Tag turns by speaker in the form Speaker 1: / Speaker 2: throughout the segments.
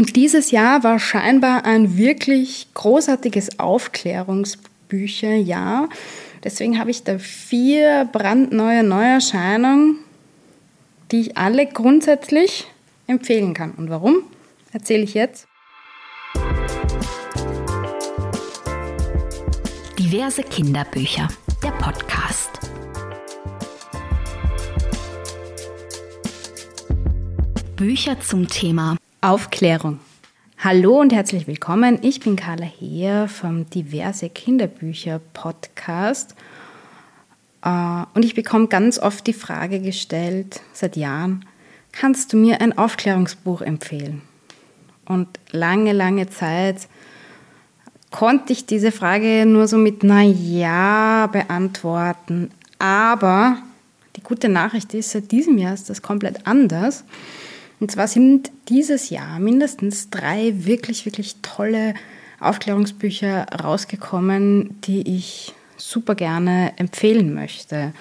Speaker 1: Und dieses Jahr war scheinbar ein wirklich großartiges Aufklärungsbücherjahr. Deswegen habe ich da vier brandneue Neuerscheinungen, die ich alle grundsätzlich empfehlen kann. Und warum, erzähle ich jetzt.
Speaker 2: Diverse Kinderbücher, der Podcast. Bücher zum Thema
Speaker 1: Aufklärung. Hallo und herzlich willkommen. Ich bin Carla Heer vom Diverse Kinderbücher Podcast. Äh, und ich bekomme ganz oft die Frage gestellt, seit Jahren, kannst du mir ein Aufklärungsbuch empfehlen? Und lange, lange Zeit konnte ich diese Frage nur so mit Na ja beantworten. Aber die gute Nachricht ist, seit diesem Jahr ist das komplett anders. Und zwar sind dieses Jahr mindestens drei wirklich, wirklich tolle Aufklärungsbücher rausgekommen, die ich super gerne empfehlen möchte.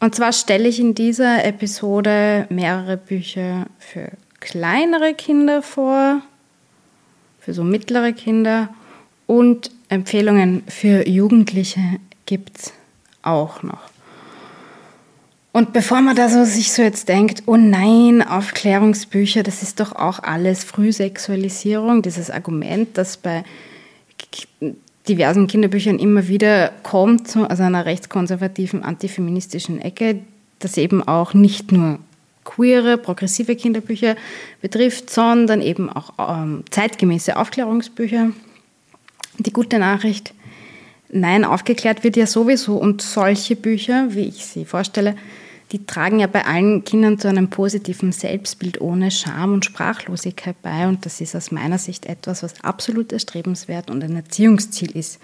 Speaker 1: Und zwar stelle ich in dieser Episode mehrere Bücher für kleinere Kinder vor, für so mittlere Kinder und Empfehlungen für Jugendliche gibt es auch noch. Und bevor man da so sich so jetzt denkt, oh nein, Aufklärungsbücher, das ist doch auch alles Frühsexualisierung, dieses Argument, das bei diversen Kinderbüchern immer wieder kommt, so aus einer rechtskonservativen, antifeministischen Ecke, das eben auch nicht nur queere, progressive Kinderbücher betrifft, sondern eben auch ähm, zeitgemäße Aufklärungsbücher. Die gute Nachricht, nein, aufgeklärt wird ja sowieso und solche Bücher, wie ich sie vorstelle, die tragen ja bei allen Kindern zu einem positiven Selbstbild ohne Scham und Sprachlosigkeit bei. Und das ist aus meiner Sicht etwas, was absolut erstrebenswert und ein Erziehungsziel ist.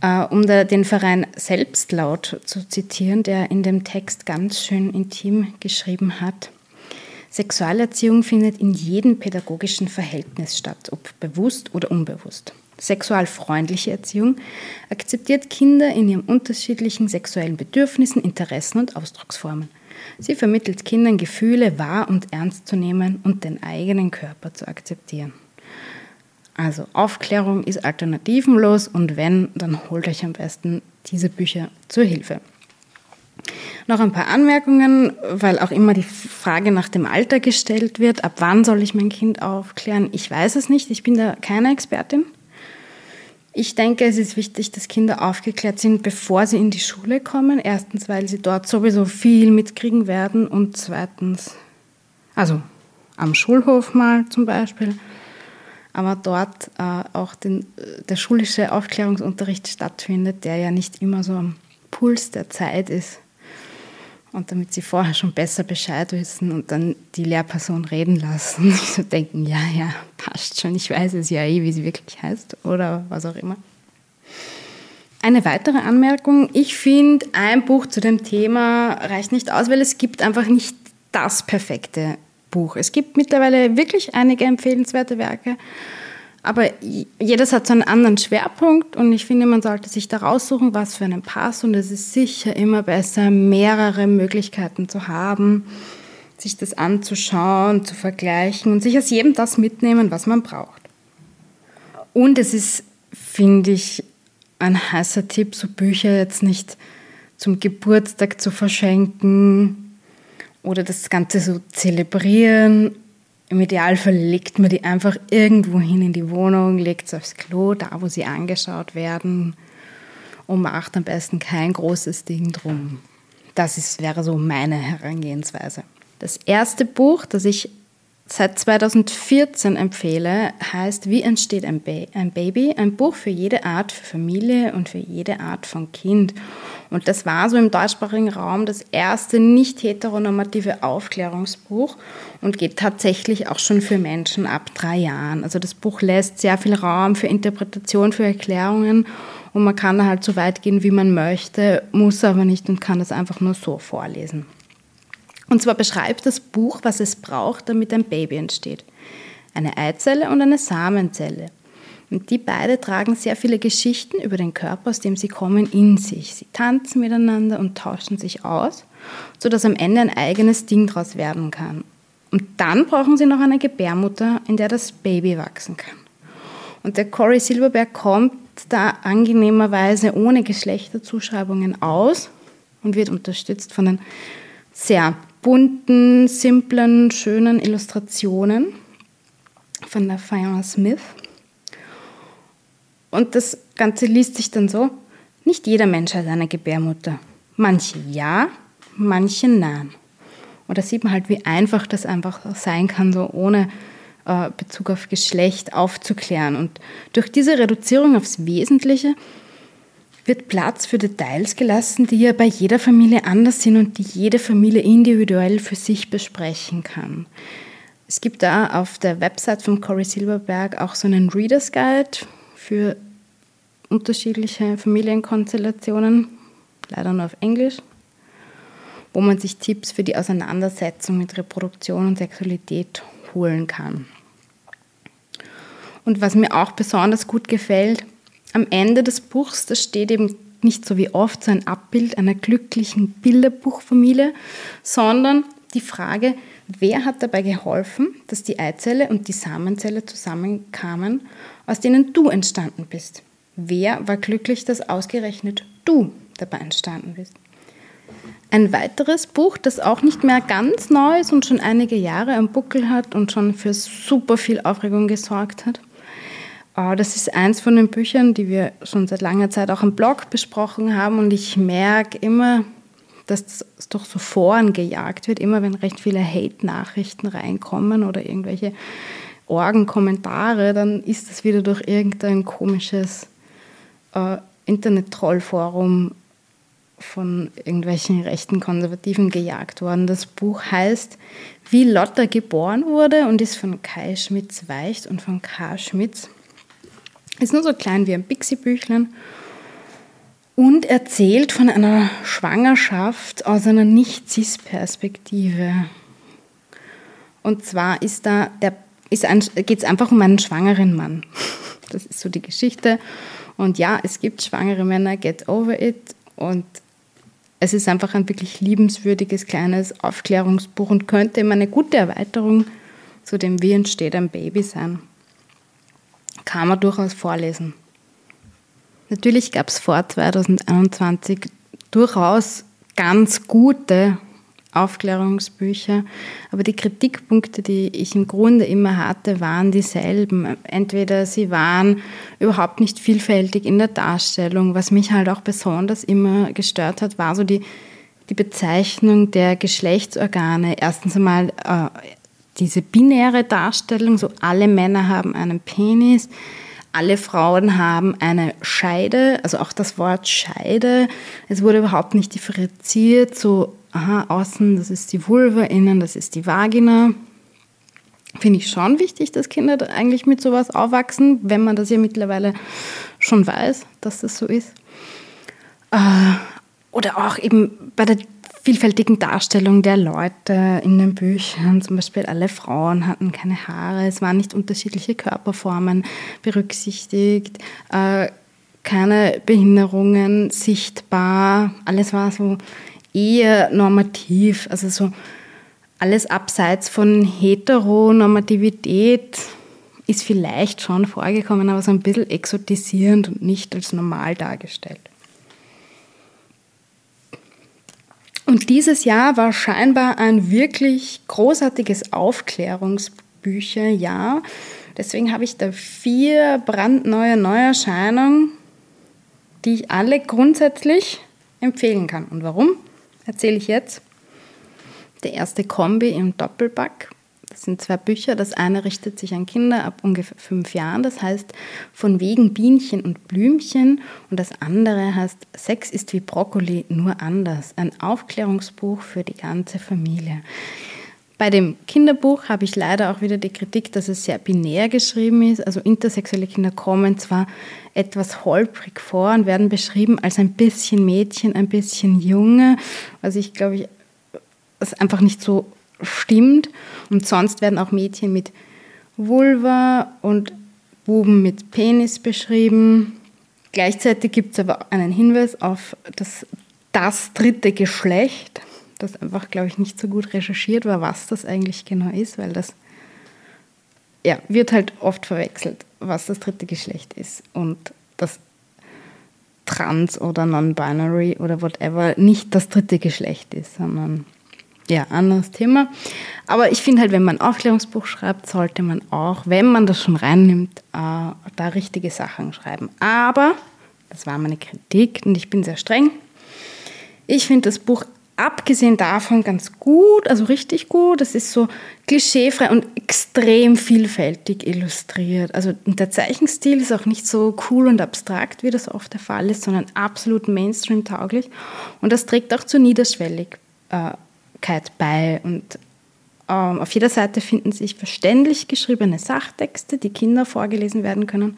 Speaker 1: Äh, um den Verein Selbstlaut zu zitieren, der in dem Text ganz schön intim geschrieben hat. Sexualerziehung findet in jedem pädagogischen Verhältnis statt, ob bewusst oder unbewusst. Sexualfreundliche Erziehung akzeptiert Kinder in ihren unterschiedlichen sexuellen Bedürfnissen, Interessen und Ausdrucksformen. Sie vermittelt Kindern Gefühle wahr und ernst zu nehmen und den eigenen Körper zu akzeptieren. Also Aufklärung ist alternativenlos und wenn, dann holt euch am besten diese Bücher zur Hilfe. Noch ein paar Anmerkungen, weil auch immer die Frage nach dem Alter gestellt wird. Ab wann soll ich mein Kind aufklären? Ich weiß es nicht. Ich bin da keine Expertin. Ich denke, es ist wichtig, dass Kinder aufgeklärt sind, bevor sie in die Schule kommen. Erstens, weil sie dort sowieso viel mitkriegen werden und zweitens, also am Schulhof mal zum Beispiel, aber dort äh, auch den, der schulische Aufklärungsunterricht stattfindet, der ja nicht immer so am Puls der Zeit ist und damit sie vorher schon besser Bescheid wissen und dann die Lehrperson reden lassen. Und so denken, ja, ja, passt schon, ich weiß es ja eh, wie sie wirklich heißt oder was auch immer. Eine weitere Anmerkung, ich finde, ein Buch zu dem Thema reicht nicht aus, weil es gibt einfach nicht das perfekte Buch. Es gibt mittlerweile wirklich einige empfehlenswerte Werke, aber jedes hat so einen anderen Schwerpunkt und ich finde, man sollte sich da raussuchen, was für einen passt. Und es ist sicher immer besser, mehrere Möglichkeiten zu haben, sich das anzuschauen, zu vergleichen und sich aus jedem das mitnehmen, was man braucht. Und es ist, finde ich, ein heißer Tipp, so Bücher jetzt nicht zum Geburtstag zu verschenken oder das Ganze so zelebrieren im Idealfall legt man die einfach irgendwo hin in die Wohnung, legt sie aufs Klo, da wo sie angeschaut werden und macht am besten kein großes Ding drum. Das ist, wäre so meine Herangehensweise. Das erste Buch, das ich seit 2014 empfehle, heißt Wie entsteht ein, ba ein Baby? Ein Buch für jede Art für Familie und für jede Art von Kind. Und das war so im deutschsprachigen Raum das erste nicht heteronormative Aufklärungsbuch und geht tatsächlich auch schon für Menschen ab drei Jahren. Also das Buch lässt sehr viel Raum für Interpretation, für Erklärungen und man kann da halt so weit gehen, wie man möchte, muss aber nicht und kann das einfach nur so vorlesen. Und zwar beschreibt das Buch, was es braucht, damit ein Baby entsteht. Eine Eizelle und eine Samenzelle. Und die beide tragen sehr viele Geschichten über den Körper, aus dem sie kommen, in sich. Sie tanzen miteinander und tauschen sich aus, sodass am Ende ein eigenes Ding daraus werden kann. Und dann brauchen sie noch eine Gebärmutter, in der das Baby wachsen kann. Und der Corey Silverberg kommt da angenehmerweise ohne Geschlechterzuschreibungen aus und wird unterstützt von den sehr bunten, simplen, schönen Illustrationen von der Fiona Smith. Und das Ganze liest sich dann so, nicht jeder Mensch hat eine Gebärmutter. Manche ja, manche nein. Und da sieht man halt, wie einfach das einfach sein kann, so ohne äh, Bezug auf Geschlecht aufzuklären. Und durch diese Reduzierung aufs Wesentliche wird Platz für Details gelassen, die ja bei jeder Familie anders sind und die jede Familie individuell für sich besprechen kann. Es gibt da auf der Website von Cory Silverberg auch so einen Reader's Guide für unterschiedliche Familienkonstellationen, leider nur auf Englisch, wo man sich Tipps für die Auseinandersetzung mit Reproduktion und Sexualität holen kann. Und was mir auch besonders gut gefällt, am Ende des Buchs, da steht eben nicht so wie oft so ein Abbild einer glücklichen Bilderbuchfamilie, sondern die Frage, wer hat dabei geholfen, dass die Eizelle und die Samenzelle zusammenkamen, aus denen du entstanden bist? Wer war glücklich, dass ausgerechnet du dabei entstanden bist? Ein weiteres Buch, das auch nicht mehr ganz neu ist und schon einige Jahre am Buckel hat und schon für super viel Aufregung gesorgt hat, Oh, das ist eins von den Büchern, die wir schon seit langer Zeit auch im Blog besprochen haben. Und ich merke immer, dass es doch so Foren gejagt wird, immer wenn recht viele Hate-Nachrichten reinkommen oder irgendwelche Orgenkommentare, dann ist das wieder durch irgendein komisches äh, Internet-Trollforum von irgendwelchen rechten Konservativen gejagt worden. Das Buch heißt Wie Lotta geboren wurde und ist von Kai Schmitz-Weicht und von K. Schmitz. Ist nur so klein wie ein Pixie-Büchlein und erzählt von einer Schwangerschaft aus einer Nicht-Cis-Perspektive. Und zwar ist ist ein, geht es einfach um einen schwangeren Mann. Das ist so die Geschichte. Und ja, es gibt schwangere Männer, get over it. Und es ist einfach ein wirklich liebenswürdiges kleines Aufklärungsbuch und könnte immer eine gute Erweiterung zu dem Wie entsteht ein Baby sein kann man durchaus vorlesen. Natürlich gab es vor 2021 durchaus ganz gute Aufklärungsbücher, aber die Kritikpunkte, die ich im Grunde immer hatte, waren dieselben. Entweder sie waren überhaupt nicht vielfältig in der Darstellung, was mich halt auch besonders immer gestört hat, war so die, die Bezeichnung der Geschlechtsorgane. Erstens einmal äh, diese binäre Darstellung, so alle Männer haben einen Penis, alle Frauen haben eine Scheide, also auch das Wort Scheide. Es wurde überhaupt nicht differenziert, so aha, außen, das ist die Vulva, innen, das ist die Vagina. Finde ich schon wichtig, dass Kinder eigentlich mit sowas aufwachsen, wenn man das ja mittlerweile schon weiß, dass das so ist. Äh, oder auch eben bei der vielfältigen Darstellung der Leute in den Büchern. Zum Beispiel alle Frauen hatten keine Haare, es waren nicht unterschiedliche Körperformen berücksichtigt, äh, keine Behinderungen sichtbar, alles war so eher normativ, also so alles abseits von Heteronormativität ist vielleicht schon vorgekommen, aber so ein bisschen exotisierend und nicht als normal dargestellt. Und dieses Jahr war scheinbar ein wirklich großartiges Aufklärungsbücherjahr. Deswegen habe ich da vier brandneue Neuerscheinungen, die ich alle grundsätzlich empfehlen kann. Und warum? Erzähle ich jetzt. Der erste Kombi im Doppelback das sind zwei Bücher. Das eine richtet sich an Kinder ab ungefähr fünf Jahren, das heißt von wegen Bienchen und Blümchen. Und das andere heißt Sex ist wie Brokkoli, nur anders. Ein Aufklärungsbuch für die ganze Familie. Bei dem Kinderbuch habe ich leider auch wieder die Kritik, dass es sehr binär geschrieben ist. Also intersexuelle Kinder kommen zwar etwas holprig vor und werden beschrieben als ein bisschen Mädchen, ein bisschen Junge, was ich glaube ich, was einfach nicht so stimmt. Und sonst werden auch Mädchen mit Vulva und Buben mit Penis beschrieben. Gleichzeitig gibt es aber einen Hinweis auf das, das dritte Geschlecht. dass einfach, glaube ich, nicht so gut recherchiert war, was das eigentlich genau ist, weil das ja, wird halt oft verwechselt, was das dritte Geschlecht ist und das Trans oder Non-Binary oder whatever nicht das dritte Geschlecht ist, sondern ja, anderes Thema. Aber ich finde halt, wenn man ein Aufklärungsbuch schreibt, sollte man auch, wenn man das schon reinnimmt, äh, da richtige Sachen schreiben. Aber, das war meine Kritik und ich bin sehr streng, ich finde das Buch abgesehen davon ganz gut, also richtig gut. Es ist so klischeefrei und extrem vielfältig illustriert. Also der Zeichenstil ist auch nicht so cool und abstrakt, wie das oft der Fall ist, sondern absolut Mainstream-tauglich. Und das trägt auch zur Niederschwelligkeit bei. Und ähm, auf jeder Seite finden sich verständlich geschriebene Sachtexte, die Kinder vorgelesen werden können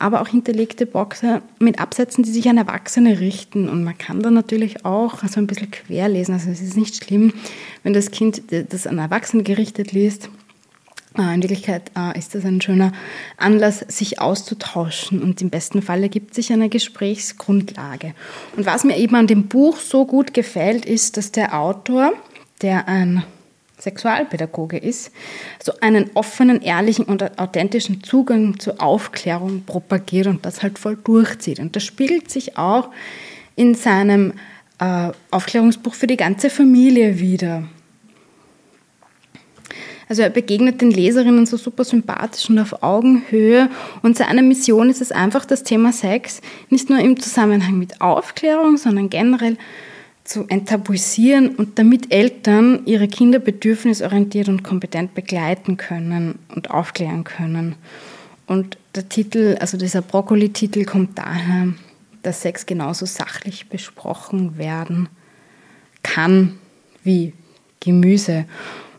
Speaker 1: aber auch hinterlegte Boxer mit Absätzen, die sich an Erwachsene richten. Und man kann da natürlich auch so ein bisschen querlesen. Also es ist nicht schlimm, wenn das Kind das an Erwachsene gerichtet liest. Äh, in Wirklichkeit äh, ist das ein schöner Anlass, sich auszutauschen und im besten Fall ergibt sich eine Gesprächsgrundlage. Und was mir eben an dem Buch so gut gefällt, ist, dass der Autor, der ein Sexualpädagoge ist, so einen offenen, ehrlichen und authentischen Zugang zur Aufklärung propagiert und das halt voll durchzieht. Und das spiegelt sich auch in seinem äh, Aufklärungsbuch für die ganze Familie wieder. Also er begegnet den Leserinnen so super sympathisch und auf Augenhöhe und seine Mission ist es einfach, das Thema Sex nicht nur im Zusammenhang mit Aufklärung, sondern generell zu enttabuisieren und damit Eltern ihre Kinder bedürfnisorientiert und kompetent begleiten können und aufklären können. Und der Titel, also dieser Brokkoli-Titel kommt daher, dass Sex genauso sachlich besprochen werden kann wie Gemüse.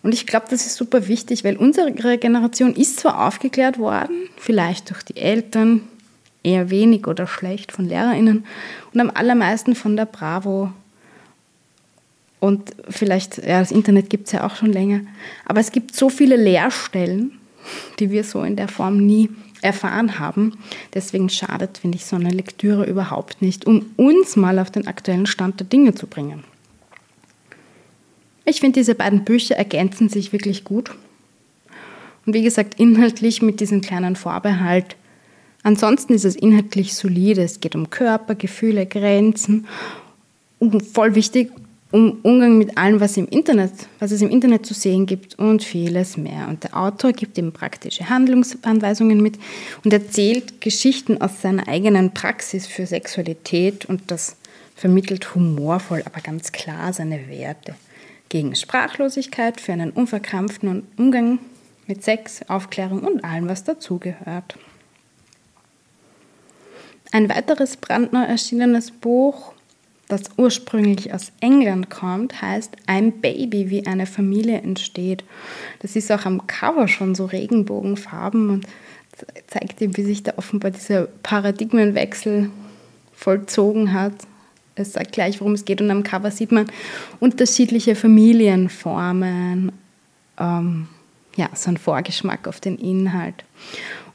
Speaker 1: Und ich glaube, das ist super wichtig, weil unsere Generation ist zwar aufgeklärt worden, vielleicht durch die Eltern, eher wenig oder schlecht von Lehrerinnen und am allermeisten von der Bravo und vielleicht, ja, das Internet gibt es ja auch schon länger. Aber es gibt so viele Leerstellen, die wir so in der Form nie erfahren haben. Deswegen schadet, finde ich, so eine Lektüre überhaupt nicht, um uns mal auf den aktuellen Stand der Dinge zu bringen. Ich finde, diese beiden Bücher ergänzen sich wirklich gut. Und wie gesagt, inhaltlich mit diesem kleinen Vorbehalt. Ansonsten ist es inhaltlich solide. Es geht um Körper, Gefühle, Grenzen. Und voll wichtig, um Umgang mit allem, was im Internet, was es im Internet zu sehen gibt und vieles mehr. Und der Autor gibt ihm praktische Handlungsanweisungen mit und erzählt Geschichten aus seiner eigenen Praxis für Sexualität und das vermittelt humorvoll, aber ganz klar seine Werte gegen Sprachlosigkeit, für einen unverkrampften Umgang mit Sex, Aufklärung und allem, was dazugehört. Ein weiteres brandneu erschienenes Buch das ursprünglich aus England kommt, heißt Ein Baby, wie eine Familie entsteht. Das ist auch am Cover schon so Regenbogenfarben und zeigt eben, wie sich da offenbar dieser Paradigmenwechsel vollzogen hat. Es sagt gleich, worum es geht und am Cover sieht man unterschiedliche Familienformen. Ähm, ja, so ein Vorgeschmack auf den Inhalt.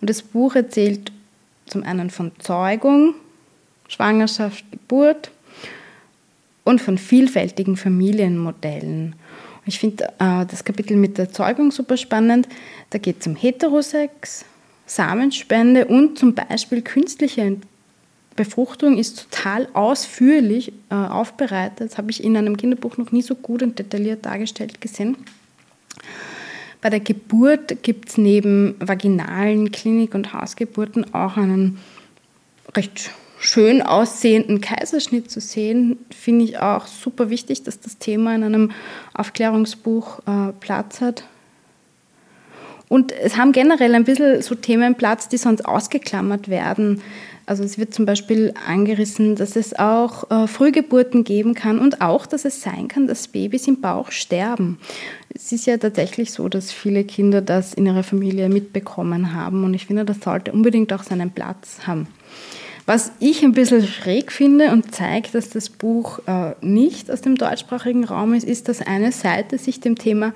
Speaker 1: Und das Buch erzählt zum einen von Zeugung, Schwangerschaft, Geburt und von vielfältigen Familienmodellen. Ich finde äh, das Kapitel mit der Zeugung super spannend. Da geht es um Heterosex, Samenspende und zum Beispiel künstliche Befruchtung ist total ausführlich äh, aufbereitet. Das habe ich in einem Kinderbuch noch nie so gut und detailliert dargestellt gesehen. Bei der Geburt gibt es neben vaginalen Klinik- und Hausgeburten auch einen recht schön aussehenden Kaiserschnitt zu sehen, finde ich auch super wichtig, dass das Thema in einem Aufklärungsbuch äh, Platz hat. Und es haben generell ein bisschen so Themen Platz, die sonst ausgeklammert werden. Also es wird zum Beispiel angerissen, dass es auch äh, Frühgeburten geben kann und auch, dass es sein kann, dass Babys im Bauch sterben. Es ist ja tatsächlich so, dass viele Kinder das in ihrer Familie mitbekommen haben und ich finde, das sollte unbedingt auch seinen Platz haben. Was ich ein bisschen schräg finde und zeigt, dass das Buch äh, nicht aus dem deutschsprachigen Raum ist, ist, dass eine Seite sich dem Thema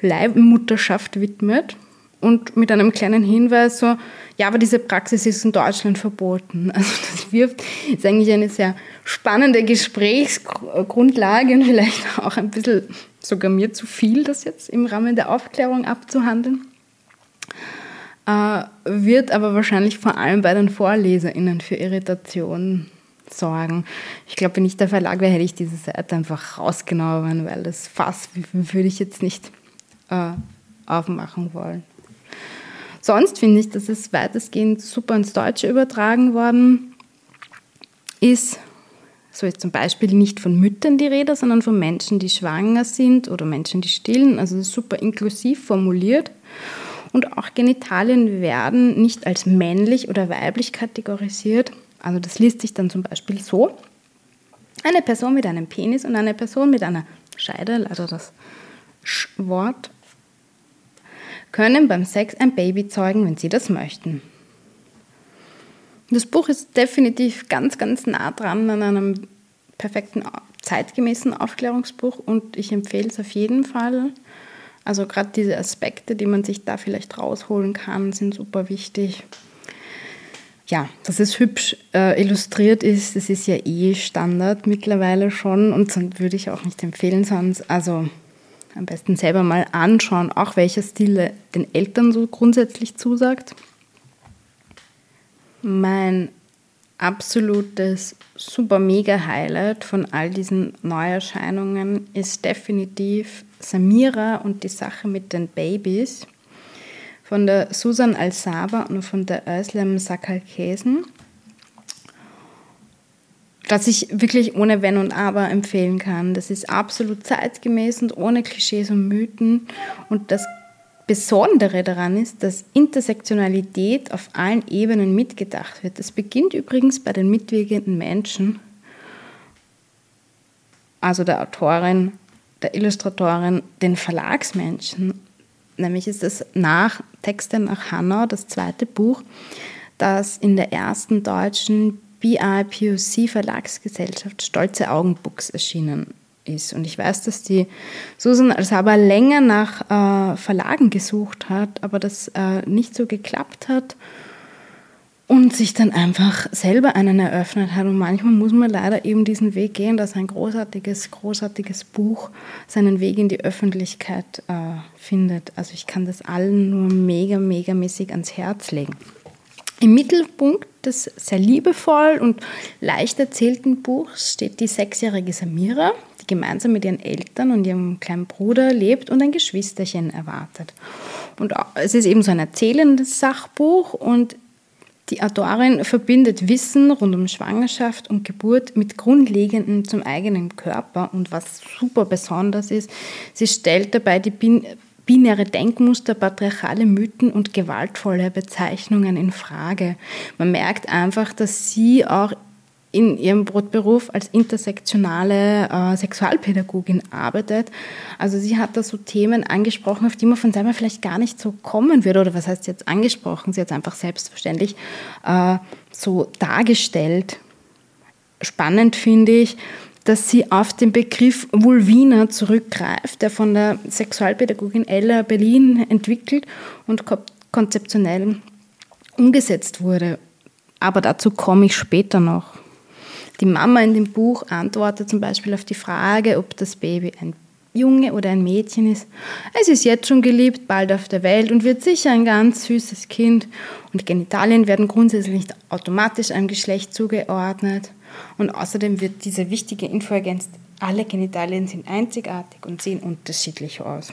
Speaker 1: Leibmutterschaft widmet und mit einem kleinen Hinweis so, ja, aber diese Praxis ist in Deutschland verboten. Also das wirft, ist eigentlich eine sehr spannende Gesprächsgrundlage und vielleicht auch ein bisschen sogar mir zu viel, das jetzt im Rahmen der Aufklärung abzuhandeln. Äh, wird aber wahrscheinlich vor allem bei den VorleserInnen für Irritationen sorgen. Ich glaube, wenn ich der Verlag wäre, hätte ich diese Seite einfach rausgenommen, weil das Fass würde ich jetzt nicht äh, aufmachen wollen. Sonst finde ich, dass es weitestgehend super ins Deutsche übertragen worden ist. So ist zum Beispiel nicht von Müttern die Rede, sondern von Menschen, die schwanger sind oder Menschen, die stillen. Also super inklusiv formuliert. Und auch Genitalien werden nicht als männlich oder weiblich kategorisiert. Also das liest sich dann zum Beispiel so. Eine Person mit einem Penis und eine Person mit einer Scheide, leider das Wort, können beim Sex ein Baby zeugen, wenn sie das möchten. Das Buch ist definitiv ganz, ganz nah dran an einem perfekten, zeitgemäßen Aufklärungsbuch und ich empfehle es auf jeden Fall. Also gerade diese Aspekte, die man sich da vielleicht rausholen kann, sind super wichtig. Ja, dass es hübsch äh, illustriert ist, das ist ja eh Standard mittlerweile schon und sonst würde ich auch nicht empfehlen, sonst also am besten selber mal anschauen, auch welcher Stil den Eltern so grundsätzlich zusagt. Mein absolutes super mega Highlight von all diesen Neuerscheinungen ist definitiv Samira und die Sache mit den Babys von der Susan Al-Saba und von der Özlem Sakalkesen das ich wirklich ohne Wenn und Aber empfehlen kann. Das ist absolut zeitgemäß und ohne Klischees und Mythen. Und das Besondere daran ist, dass Intersektionalität auf allen Ebenen mitgedacht wird. Das beginnt übrigens bei den mitwirkenden Menschen, also der Autorin, der Illustratorin, den Verlagsmenschen. Nämlich ist es nach Texte nach Hannah, das zweite Buch, das in der ersten deutschen BIPOC Verlagsgesellschaft Stolze Augenbooks erschienen ist. Und ich weiß, dass die Susan Alsaba länger nach äh, Verlagen gesucht hat, aber das äh, nicht so geklappt hat und sich dann einfach selber einen eröffnet hat. Und manchmal muss man leider eben diesen Weg gehen, dass ein großartiges, großartiges Buch seinen Weg in die Öffentlichkeit äh, findet. Also ich kann das allen nur mega, mega mäßig ans Herz legen. Im Mittelpunkt des sehr liebevoll und leicht erzählten Buchs steht die sechsjährige Samira, gemeinsam mit ihren Eltern und ihrem kleinen Bruder lebt und ein Geschwisterchen erwartet. Und es ist eben so ein erzählendes Sachbuch und die Autorin verbindet Wissen rund um Schwangerschaft und Geburt mit Grundlegendem zum eigenen Körper. Und was super besonders ist, sie stellt dabei die binäre Denkmuster, patriarchale Mythen und gewaltvolle Bezeichnungen in Frage. Man merkt einfach, dass sie auch in ihrem Brotberuf als intersektionale äh, Sexualpädagogin arbeitet. Also sie hat da so Themen angesprochen, auf die man von selber vielleicht gar nicht so kommen würde. Oder was heißt jetzt angesprochen? Sie hat es einfach selbstverständlich äh, so dargestellt. Spannend finde ich, dass sie auf den Begriff Vulvina zurückgreift, der von der Sexualpädagogin Ella Berlin entwickelt und konzeptionell umgesetzt wurde. Aber dazu komme ich später noch. Die Mama in dem Buch antwortet zum Beispiel auf die Frage, ob das Baby ein Junge oder ein Mädchen ist. Es ist jetzt schon geliebt, bald auf der Welt und wird sicher ein ganz süßes Kind. Und Genitalien werden grundsätzlich nicht automatisch einem Geschlecht zugeordnet. Und außerdem wird diese wichtige Info ergänzt, alle Genitalien sind einzigartig und sehen unterschiedlich aus.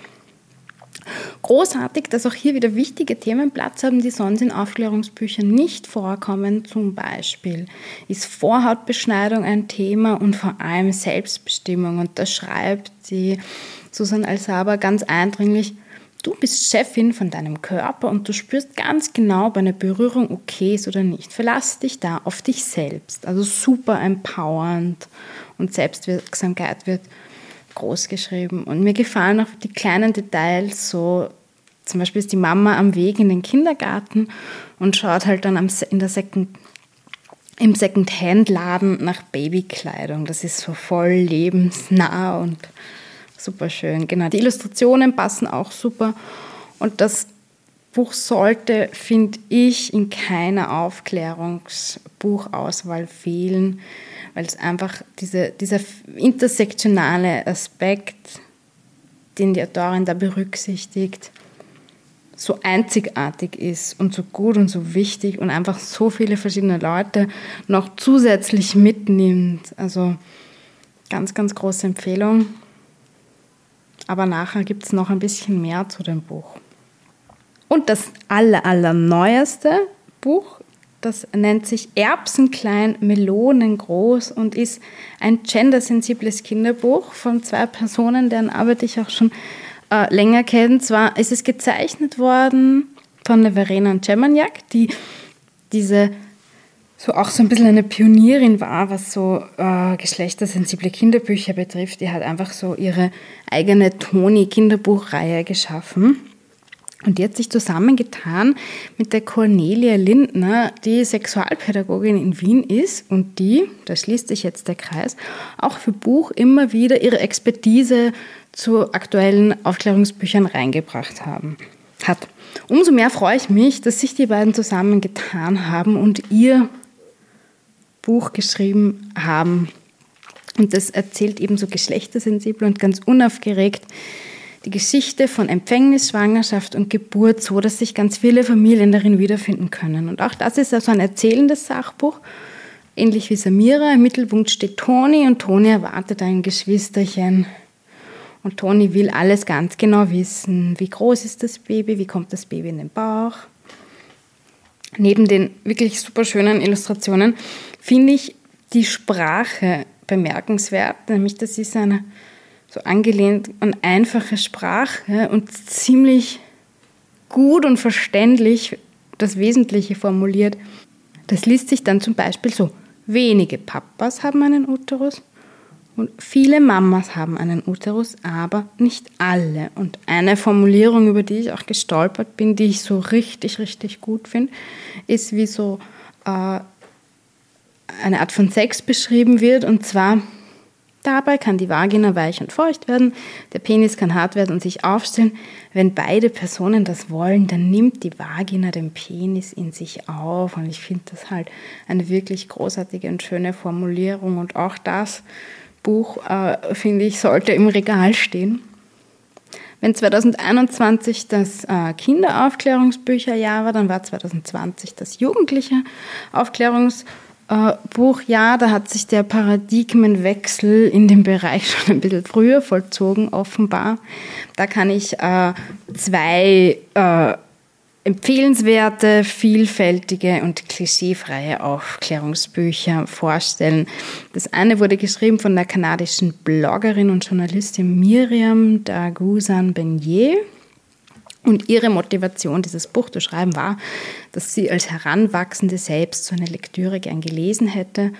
Speaker 1: Großartig, dass auch hier wieder wichtige Themen Platz haben, die sonst in Aufklärungsbüchern nicht vorkommen. Zum Beispiel ist Vorhautbeschneidung ein Thema und vor allem Selbstbestimmung. Und da schreibt die Susan Alsaba ganz eindringlich, Du bist Chefin von deinem Körper und du spürst ganz genau, ob eine Berührung okay ist oder nicht. Verlass dich da auf dich selbst. Also super empowernd und Selbstwirksamkeit wird groß geschrieben. Und mir gefallen auch die kleinen Details, so zum Beispiel ist die Mama am Weg in den Kindergarten und schaut halt dann in der Second, im Second-Hand-Laden nach Babykleidung. Das ist so voll lebensnah und super schön. Genau, die Illustrationen passen auch super. Und das Buch sollte, finde ich, in keiner Aufklärungsbuchauswahl fehlen, weil es einfach diese, dieser intersektionale Aspekt, den die Autorin da berücksichtigt, so einzigartig ist und so gut und so wichtig und einfach so viele verschiedene Leute noch zusätzlich mitnimmt. Also ganz, ganz große Empfehlung. Aber nachher gibt es noch ein bisschen mehr zu dem Buch. Und das aller, allerneueste Buch, das nennt sich Erbsenklein, Melonen groß und ist ein gendersensibles Kinderbuch von zwei Personen, deren Arbeit ich auch schon äh, länger kenne. Zwar ist es gezeichnet worden von der Verena Cemaniak, die diese so auch so ein bisschen eine Pionierin war, was so äh, geschlechtersensible Kinderbücher betrifft. Die hat einfach so ihre eigene Toni-Kinderbuchreihe geschaffen. Und die hat sich zusammengetan mit der Cornelia Lindner, die Sexualpädagogin in Wien ist und die, da schließt sich jetzt der Kreis, auch für Buch immer wieder ihre Expertise zu aktuellen Aufklärungsbüchern reingebracht haben, hat. Umso mehr freue ich mich, dass sich die beiden zusammengetan haben und ihr Buch geschrieben haben. Und das erzählt eben so geschlechtersensibel und ganz unaufgeregt die Geschichte von Empfängnis, Schwangerschaft und Geburt so, dass sich ganz viele Familien darin wiederfinden können. Und auch das ist also ein erzählendes Sachbuch, ähnlich wie Samira. Im Mittelpunkt steht Toni und Toni erwartet ein Geschwisterchen. Und Toni will alles ganz genau wissen. Wie groß ist das Baby? Wie kommt das Baby in den Bauch? Neben den wirklich super schönen Illustrationen finde ich die Sprache bemerkenswert, nämlich das ist eine so angelehnt an einfache Sprache und ziemlich gut und verständlich das Wesentliche formuliert. Das liest sich dann zum Beispiel so, wenige Papas haben einen Uterus und viele Mamas haben einen Uterus, aber nicht alle. Und eine Formulierung, über die ich auch gestolpert bin, die ich so richtig, richtig gut finde, ist, wie so äh, eine Art von Sex beschrieben wird, und zwar Dabei kann die Vagina weich und feucht werden, der Penis kann hart werden und sich aufstellen. Wenn beide Personen das wollen, dann nimmt die Vagina den Penis in sich auf. Und ich finde das halt eine wirklich großartige und schöne Formulierung. Und auch das Buch, äh, finde ich, sollte im Regal stehen. Wenn 2021 das äh, Kinderaufklärungsbücherjahr war, dann war 2020 das jugendliche Aufklärungsbucherjahr äh, Buch, ja, da hat sich der Paradigmenwechsel in dem Bereich schon ein bisschen früher vollzogen, offenbar. Da kann ich äh, zwei äh, empfehlenswerte, vielfältige und klischeefreie Aufklärungsbücher vorstellen. Das eine wurde geschrieben von der kanadischen Bloggerin und Journalistin Miriam Dagusan Benier. Und ihre Motivation, dieses Buch zu schreiben, war, dass sie als Heranwachsende selbst so eine Lektüre gern gelesen hätte,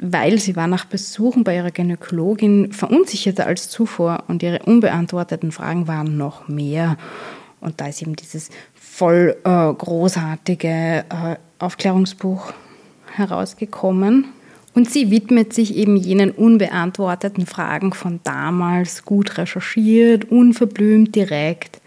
Speaker 1: weil sie war nach Besuchen bei ihrer Gynäkologin verunsicherter als zuvor und ihre unbeantworteten Fragen waren noch mehr. Und da ist eben dieses voll äh, großartige äh, Aufklärungsbuch herausgekommen. Und sie widmet sich eben jenen unbeantworteten Fragen von damals, gut recherchiert, unverblümt, direkt.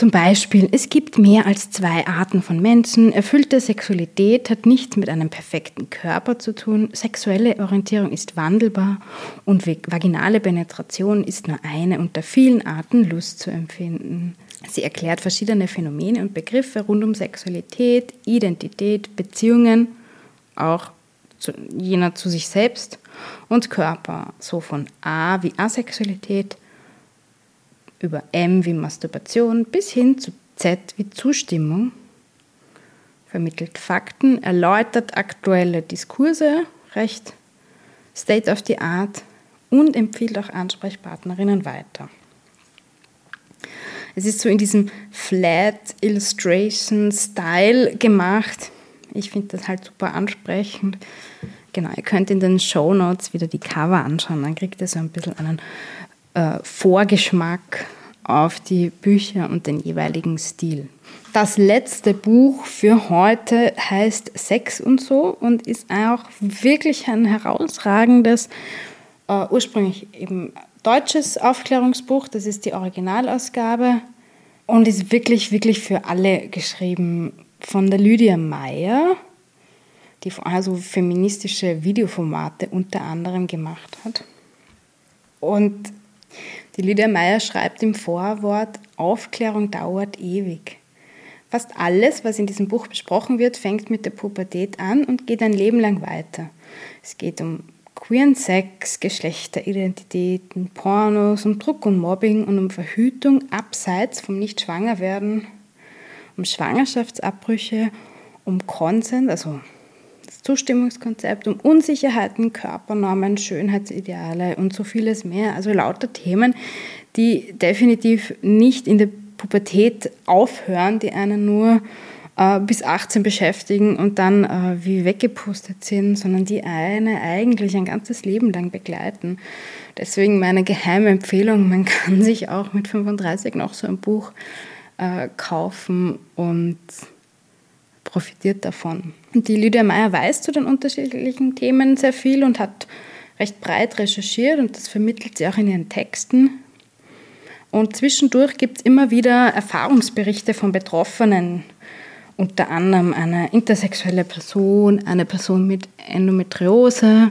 Speaker 1: Zum Beispiel, es gibt mehr als zwei Arten von Menschen. Erfüllte Sexualität hat nichts mit einem perfekten Körper zu tun. Sexuelle Orientierung ist wandelbar und vaginale Penetration ist nur eine unter vielen Arten Lust zu empfinden. Sie erklärt verschiedene Phänomene und Begriffe rund um Sexualität, Identität, Beziehungen, auch zu, jener zu sich selbst und Körper, so von A wie Asexualität, über M wie Masturbation bis hin zu Z wie Zustimmung, vermittelt Fakten, erläutert aktuelle Diskurse, recht State of the Art und empfiehlt auch Ansprechpartnerinnen weiter. Es ist so in diesem Flat Illustration Style gemacht. Ich finde das halt super ansprechend. Genau, ihr könnt in den Show Notes wieder die Cover anschauen, dann kriegt ihr so ein bisschen einen äh, Vorgeschmack auf die Bücher und den jeweiligen Stil. Das letzte Buch für heute heißt Sex und so und ist auch wirklich ein herausragendes, äh, ursprünglich eben deutsches Aufklärungsbuch. Das ist die Originalausgabe und ist wirklich, wirklich für alle geschrieben. Von der Lydia Meyer, die also feministische Videoformate unter anderem gemacht hat. Und die Lydia Meyer schreibt im Vorwort, Aufklärung dauert ewig. Fast alles, was in diesem Buch besprochen wird, fängt mit der Pubertät an und geht ein Leben lang weiter. Es geht um queeren Sex, Geschlechteridentitäten, Pornos, um Druck und Mobbing und um Verhütung abseits vom Nicht-Schwanger-Werden, um Schwangerschaftsabbrüche, um Konsens, also Zustimmungskonzept, um Unsicherheiten, Körpernormen, Schönheitsideale und so vieles mehr. Also lauter Themen, die definitiv nicht in der Pubertät aufhören, die einen nur äh, bis 18 beschäftigen und dann äh, wie weggepustet sind, sondern die eine eigentlich ein ganzes Leben lang begleiten. Deswegen meine geheime Empfehlung, man kann sich auch mit 35 noch so ein Buch äh, kaufen und profitiert davon. Die Lydia Meyer weiß zu den unterschiedlichen Themen sehr viel und hat recht breit recherchiert und das vermittelt sie auch in ihren Texten. Und zwischendurch gibt es immer wieder Erfahrungsberichte von Betroffenen, unter anderem eine intersexuelle Person, eine Person mit Endometriose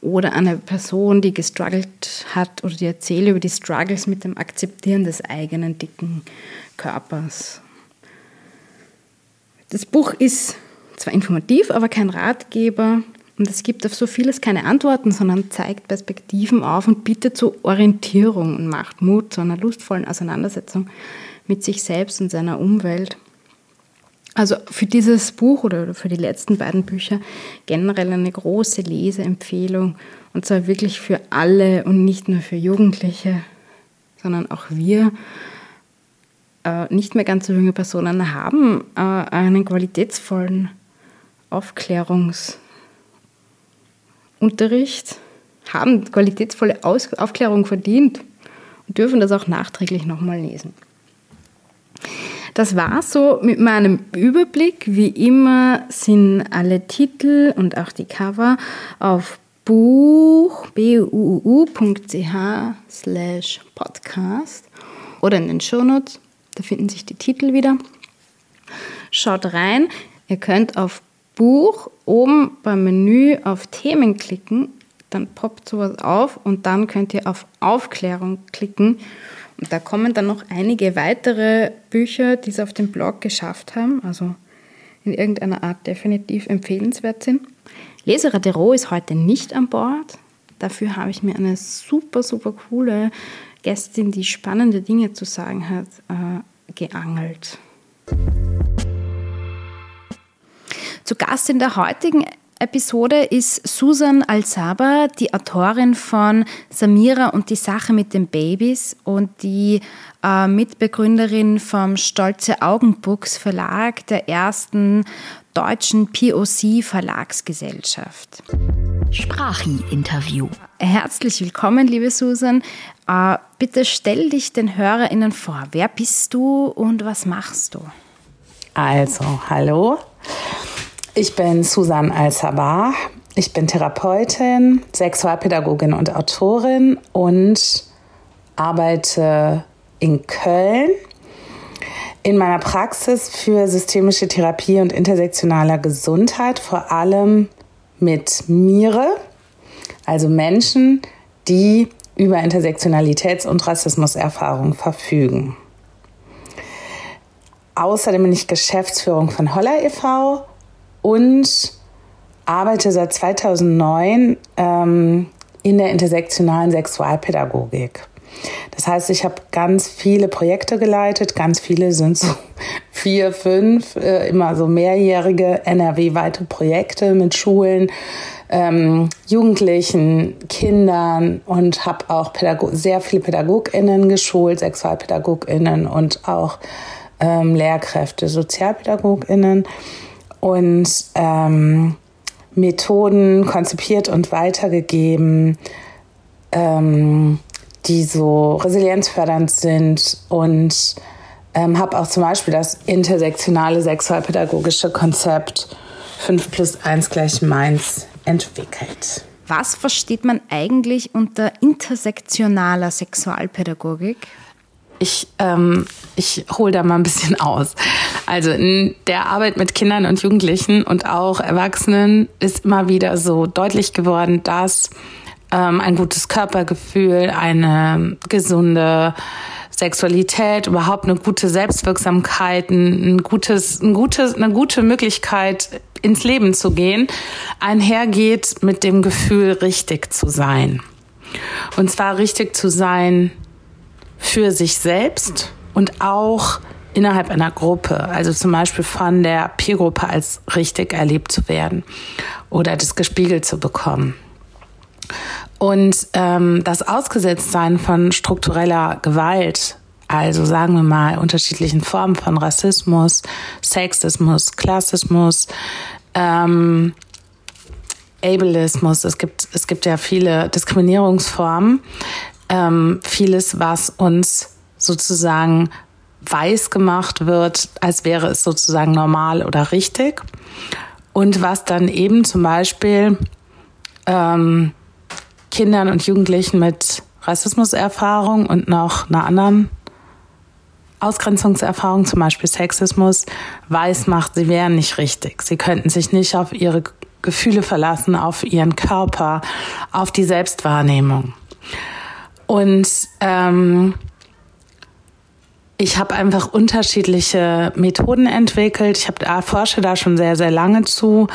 Speaker 1: oder eine Person, die gestruggelt hat oder die erzählt über die Struggles mit dem Akzeptieren des eigenen dicken Körpers. Das Buch ist zwar informativ, aber kein Ratgeber und es gibt auf so vieles keine Antworten, sondern zeigt Perspektiven auf und bietet so Orientierung und macht Mut zu einer lustvollen Auseinandersetzung mit sich selbst und seiner Umwelt. Also für dieses Buch oder für die letzten beiden Bücher generell eine große Leseempfehlung und zwar wirklich für alle und nicht nur für Jugendliche, sondern auch wir, äh, nicht mehr ganz so junge Personen haben äh, einen qualitätsvollen Aufklärungsunterricht, haben qualitätsvolle Aus Aufklärung verdient und dürfen das auch nachträglich nochmal lesen. Das war so mit meinem Überblick. Wie immer sind alle Titel und auch die Cover auf buch, buuu.ch slash podcast oder in den Shownotes. Da finden sich die Titel wieder. Schaut rein. Ihr könnt auf Buch oben beim Menü auf Themen klicken. Dann poppt sowas auf und dann könnt ihr auf Aufklärung klicken da kommen dann noch einige weitere Bücher, die es auf dem Blog geschafft haben, also in irgendeiner Art definitiv empfehlenswert sind. Leseradero ist heute nicht an Bord. Dafür habe ich mir eine super, super coole Gästin, die spannende Dinge zu sagen hat, äh, geangelt. Zu Gast in der heutigen Episode ist Susan Al-Saba, die Autorin von Samira und die Sache mit den Babys und die äh, Mitbegründerin vom Stolze Augenbooks Verlag, der ersten deutschen POC Verlagsgesellschaft.
Speaker 2: Sprachi-Interview.
Speaker 1: Herzlich willkommen, liebe Susan. Äh, bitte stell dich den HörerInnen vor. Wer bist du und was machst du?
Speaker 3: Also, hallo. Ich bin Susan Al-Sabah. Ich bin Therapeutin, Sexualpädagogin und Autorin und arbeite in Köln in meiner Praxis für systemische Therapie und intersektionaler Gesundheit, vor allem mit Mire, also Menschen, die über Intersektionalitäts- und Rassismuserfahrung verfügen. Außerdem bin ich Geschäftsführung von Holler e.V und arbeite seit 2009 ähm, in der intersektionalen Sexualpädagogik. Das heißt, ich habe ganz viele Projekte geleitet, ganz viele sind so vier, fünf, äh, immer so mehrjährige NRW-weite Projekte mit Schulen, ähm, Jugendlichen, Kindern und habe auch Pädago sehr viele PädagogInnen geschult, SexualpädagogInnen und auch ähm, Lehrkräfte, SozialpädagogInnen und ähm, Methoden konzipiert und weitergegeben, ähm, die so resilienzfördernd sind und ähm, habe auch zum Beispiel das intersektionale sexualpädagogische Konzept 5 plus 1 gleich Mainz entwickelt.
Speaker 1: Was versteht man eigentlich unter intersektionaler Sexualpädagogik?
Speaker 3: Ich, ähm, ich hole da mal ein bisschen aus. Also in der Arbeit mit Kindern und Jugendlichen und auch Erwachsenen ist immer wieder so deutlich geworden, dass ähm, ein gutes Körpergefühl, eine gesunde Sexualität, überhaupt eine gute Selbstwirksamkeit, ein gutes, ein gutes, eine gute Möglichkeit ins Leben zu gehen, einhergeht mit dem Gefühl, richtig zu sein. Und zwar richtig zu sein für sich selbst und auch innerhalb einer Gruppe, also zum Beispiel von der Peergruppe als richtig erlebt zu werden oder das gespiegelt zu bekommen. Und ähm, das Ausgesetztsein von struktureller Gewalt, also sagen wir mal unterschiedlichen Formen von Rassismus, Sexismus, Klassismus, ähm, Ableismus, es gibt, es gibt ja viele Diskriminierungsformen, ähm, vieles, was uns sozusagen weiß gemacht wird, als wäre es sozusagen normal oder richtig. Und was dann eben zum Beispiel ähm, Kindern und Jugendlichen mit Rassismuserfahrung und noch einer anderen Ausgrenzungserfahrung, zum Beispiel Sexismus, weiß macht, sie wären nicht richtig. Sie könnten sich nicht auf ihre Gefühle verlassen, auf ihren Körper, auf die Selbstwahrnehmung. Und ähm, ich habe einfach unterschiedliche Methoden entwickelt. Ich habe forsche da schon sehr sehr lange zu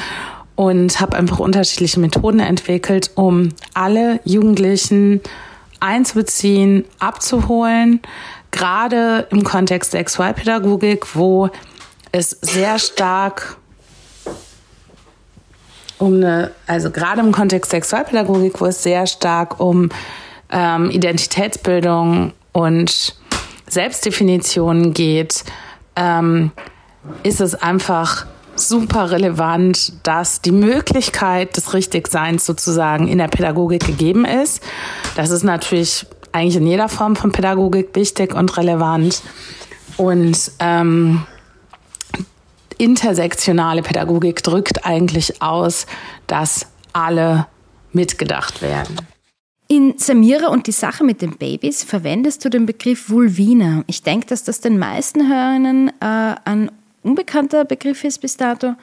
Speaker 3: und habe einfach unterschiedliche Methoden entwickelt, um alle Jugendlichen einzubeziehen, abzuholen, gerade im Kontext Sexualpädagogik, wo es sehr stark um eine, also gerade im Kontext Sexualpädagogik, wo es sehr stark um ähm, Identitätsbildung und Selbstdefinitionen geht, ähm, ist es einfach super relevant, dass die Möglichkeit des Richtigseins sozusagen in der Pädagogik gegeben ist. Das ist natürlich eigentlich in jeder Form von Pädagogik wichtig und relevant. Und ähm, intersektionale Pädagogik drückt eigentlich aus, dass alle mitgedacht werden.
Speaker 1: In Samira und die Sache mit den Babys verwendest du den Begriff Vulvina. Ich denke, dass das den meisten Hörerinnen äh, ein unbekannter Begriff ist bis dato.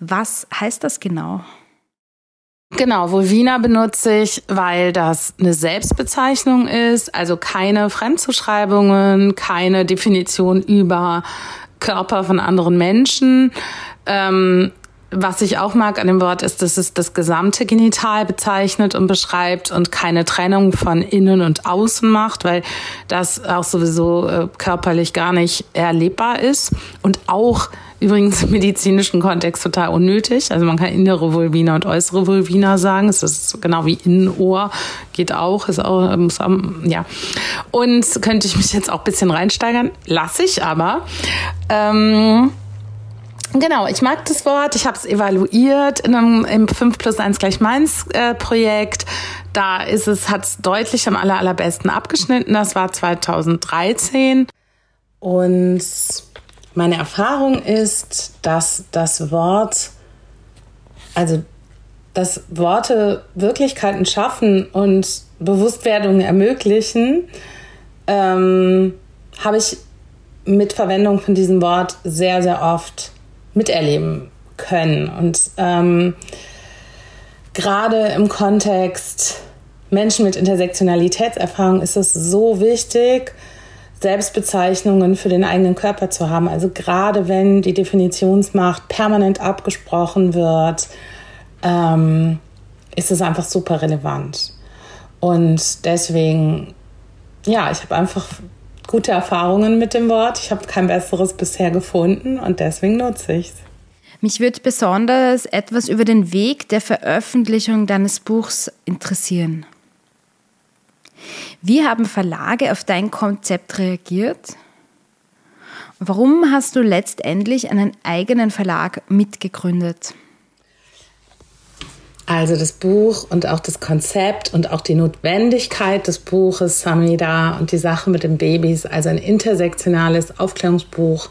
Speaker 1: Was heißt das genau?
Speaker 3: Genau, Vulvina benutze ich, weil das eine Selbstbezeichnung ist, also keine Fremdzuschreibungen, keine Definition über Körper von anderen Menschen. Ähm, was ich auch mag an dem Wort ist, dass es das gesamte Genital bezeichnet und beschreibt und keine Trennung von innen und außen macht, weil das auch sowieso äh, körperlich gar nicht erlebbar ist und auch übrigens im medizinischen Kontext total unnötig. Also man kann innere Vulvina und äußere Vulvina sagen. Es ist genau wie Innenohr, geht auch, ist auch, muss haben, ja. Und könnte ich mich jetzt auch ein bisschen reinsteigern, lasse ich aber. Ähm, Genau, ich mag das Wort. Ich habe es evaluiert in einem, im 5 plus 1 gleich meins äh, Projekt. Da ist es, hat es deutlich am aller, allerbesten abgeschnitten. Das war 2013. Und meine Erfahrung ist, dass das Wort, also dass Worte Wirklichkeiten schaffen und Bewusstwerdung ermöglichen, ähm, habe ich mit Verwendung von diesem Wort sehr, sehr oft miterleben können. Und ähm, gerade im Kontext Menschen mit Intersektionalitätserfahrung ist es so wichtig, Selbstbezeichnungen für den eigenen Körper zu haben. Also gerade wenn die Definitionsmacht permanent abgesprochen wird, ähm, ist es einfach super relevant. Und deswegen, ja, ich habe einfach gute Erfahrungen mit dem Wort. Ich habe kein besseres bisher gefunden und deswegen nutze ich es.
Speaker 1: Mich würde besonders etwas über den Weg der Veröffentlichung deines Buchs interessieren. Wie haben Verlage auf dein Konzept reagiert? Warum hast du letztendlich einen eigenen Verlag mitgegründet?
Speaker 3: Also das Buch und auch das Konzept und auch die Notwendigkeit des Buches Samida und die Sache mit den Babys, also ein intersektionales Aufklärungsbuch,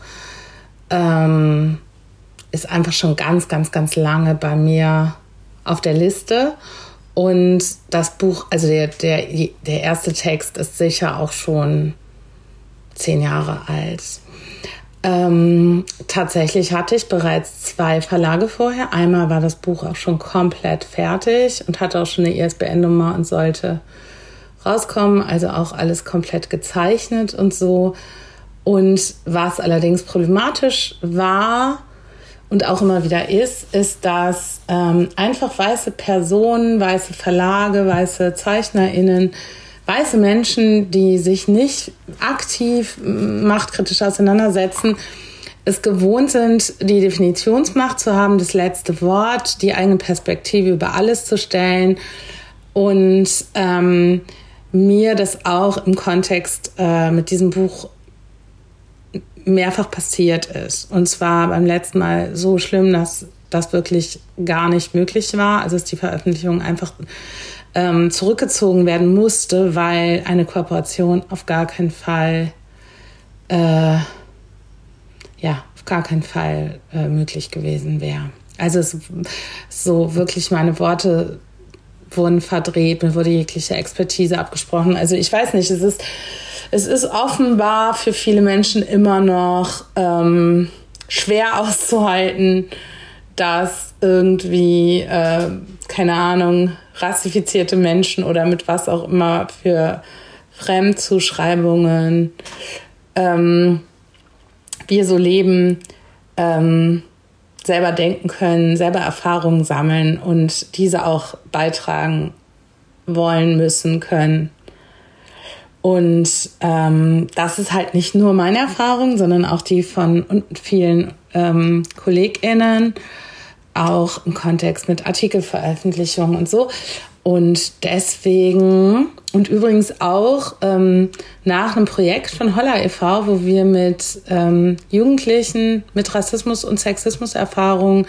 Speaker 3: ähm, ist einfach schon ganz, ganz, ganz lange bei mir auf der Liste. Und das Buch, also der, der, der erste Text ist sicher auch schon zehn Jahre alt. Ähm, tatsächlich hatte ich bereits zwei Verlage vorher. Einmal war das Buch auch schon komplett fertig und hatte auch schon eine ISBN-Nummer und sollte rauskommen. Also auch alles komplett gezeichnet und so. Und was allerdings problematisch war und auch immer wieder ist, ist, dass ähm, einfach weiße Personen, weiße Verlage, weiße ZeichnerInnen weiße Menschen, die sich nicht aktiv machtkritisch auseinandersetzen, es gewohnt sind, die Definitionsmacht zu haben, das letzte Wort, die eigene Perspektive über alles zu stellen und ähm, mir das auch im Kontext äh, mit diesem Buch mehrfach passiert ist. Und zwar beim letzten Mal so schlimm, dass das wirklich gar nicht möglich war. Also ist die Veröffentlichung einfach ähm, zurückgezogen werden musste, weil eine Kooperation auf gar keinen Fall, äh, ja, auf gar keinen Fall äh, möglich gewesen wäre. Also es, so wirklich meine Worte wurden verdreht, mir wurde jegliche Expertise abgesprochen. Also ich weiß nicht, es ist, es ist offenbar für viele Menschen immer noch ähm, schwer auszuhalten, dass irgendwie, äh, keine Ahnung, rassifizierte Menschen oder mit was auch immer für Fremdzuschreibungen ähm, wir so leben, ähm, selber denken können, selber Erfahrungen sammeln und diese auch beitragen wollen, müssen, können. Und ähm, das ist halt nicht nur meine Erfahrung, sondern auch die von vielen ähm, KollegInnen auch im Kontext mit Artikelveröffentlichungen und so. Und deswegen, und übrigens auch ähm, nach einem Projekt von Holla e.V., wo wir mit ähm, Jugendlichen mit Rassismus- und Sexismuserfahrungen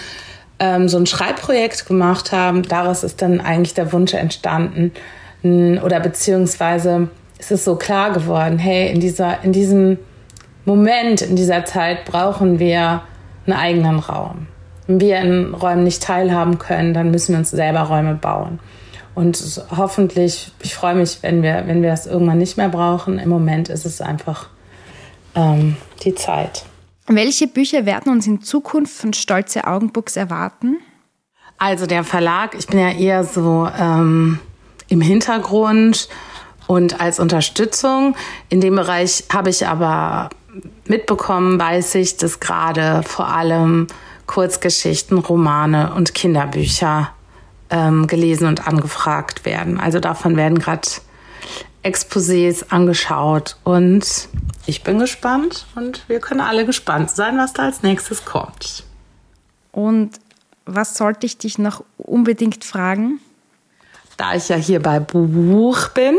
Speaker 3: ähm, so ein Schreibprojekt gemacht haben, daraus ist dann eigentlich der Wunsch entstanden, oder beziehungsweise ist es so klar geworden, hey, in, dieser, in diesem Moment, in dieser Zeit brauchen wir einen eigenen Raum wenn wir in Räumen nicht teilhaben können, dann müssen wir uns selber Räume bauen. Und hoffentlich, ich freue mich, wenn wir, wenn wir das irgendwann nicht mehr brauchen. Im Moment ist es einfach ähm, die Zeit.
Speaker 1: Welche Bücher werden uns in Zukunft von Stolze Augenbooks erwarten?
Speaker 3: Also der Verlag, ich bin ja eher so ähm, im Hintergrund und als Unterstützung. In dem Bereich habe ich aber mitbekommen, weiß ich, dass gerade vor allem Kurzgeschichten, Romane und Kinderbücher ähm, gelesen und angefragt werden. Also davon werden gerade Exposés angeschaut und ich bin gespannt und wir können alle gespannt sein, was da als nächstes kommt.
Speaker 1: Und was sollte ich dich noch unbedingt fragen?
Speaker 3: Da ich ja hier bei Buch bin,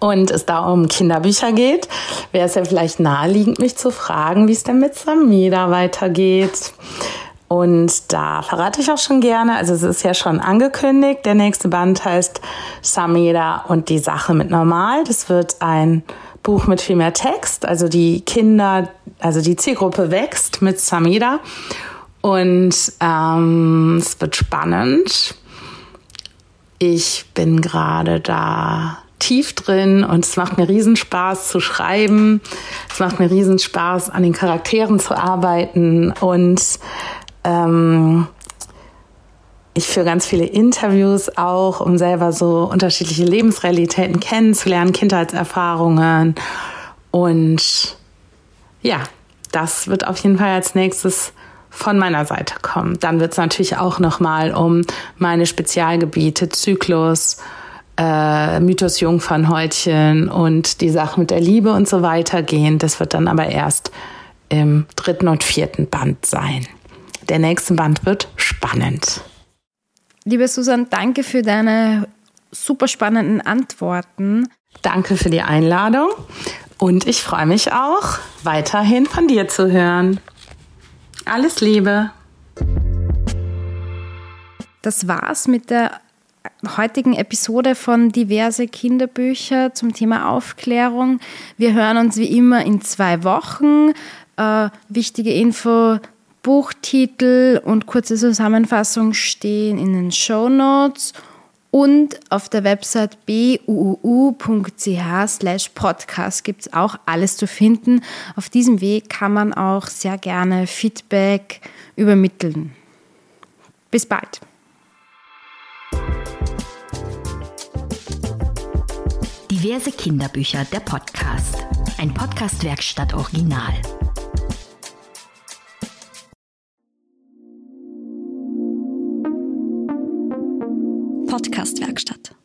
Speaker 3: und es da um Kinderbücher geht, wäre es ja vielleicht naheliegend, mich zu fragen, wie es denn mit Samida weitergeht. Und da verrate ich auch schon gerne, also es ist ja schon angekündigt, der nächste Band heißt Samida und die Sache mit Normal. Das wird ein Buch mit viel mehr Text, also die Kinder, also die Zielgruppe wächst mit Samida. Und ähm, es wird spannend. Ich bin gerade da tief drin und es macht mir Riesenspaß zu schreiben. Es macht mir Riesenspaß, an den Charakteren zu arbeiten und ähm, ich führe ganz viele Interviews auch, um selber so unterschiedliche Lebensrealitäten kennenzulernen, Kindheitserfahrungen und ja, das wird auf jeden Fall als nächstes von meiner Seite kommen. Dann wird es natürlich auch noch mal um meine Spezialgebiete Zyklus äh, Mythos Jungfernhäutchen und die Sache mit der Liebe und so weiter gehen. Das wird dann aber erst im dritten und vierten Band sein. Der nächste Band wird spannend.
Speaker 1: Liebe Susan, danke für deine super spannenden Antworten.
Speaker 3: Danke für die Einladung und ich freue mich auch, weiterhin von dir zu hören. Alles Liebe.
Speaker 1: Das war's mit der heutigen Episode von diverse Kinderbücher zum Thema Aufklärung. Wir hören uns wie immer in zwei Wochen. Äh, wichtige Info, Buchtitel und kurze Zusammenfassung stehen in den Show Notes.
Speaker 4: Und auf der Website buuu.ch slash podcast gibt es auch alles zu finden. Auf diesem Weg kann man auch sehr gerne Feedback übermitteln. Bis bald.
Speaker 2: Diverse Kinderbücher, der Podcast. Ein Podcast-Werkstatt Original. Podcast-Werkstatt.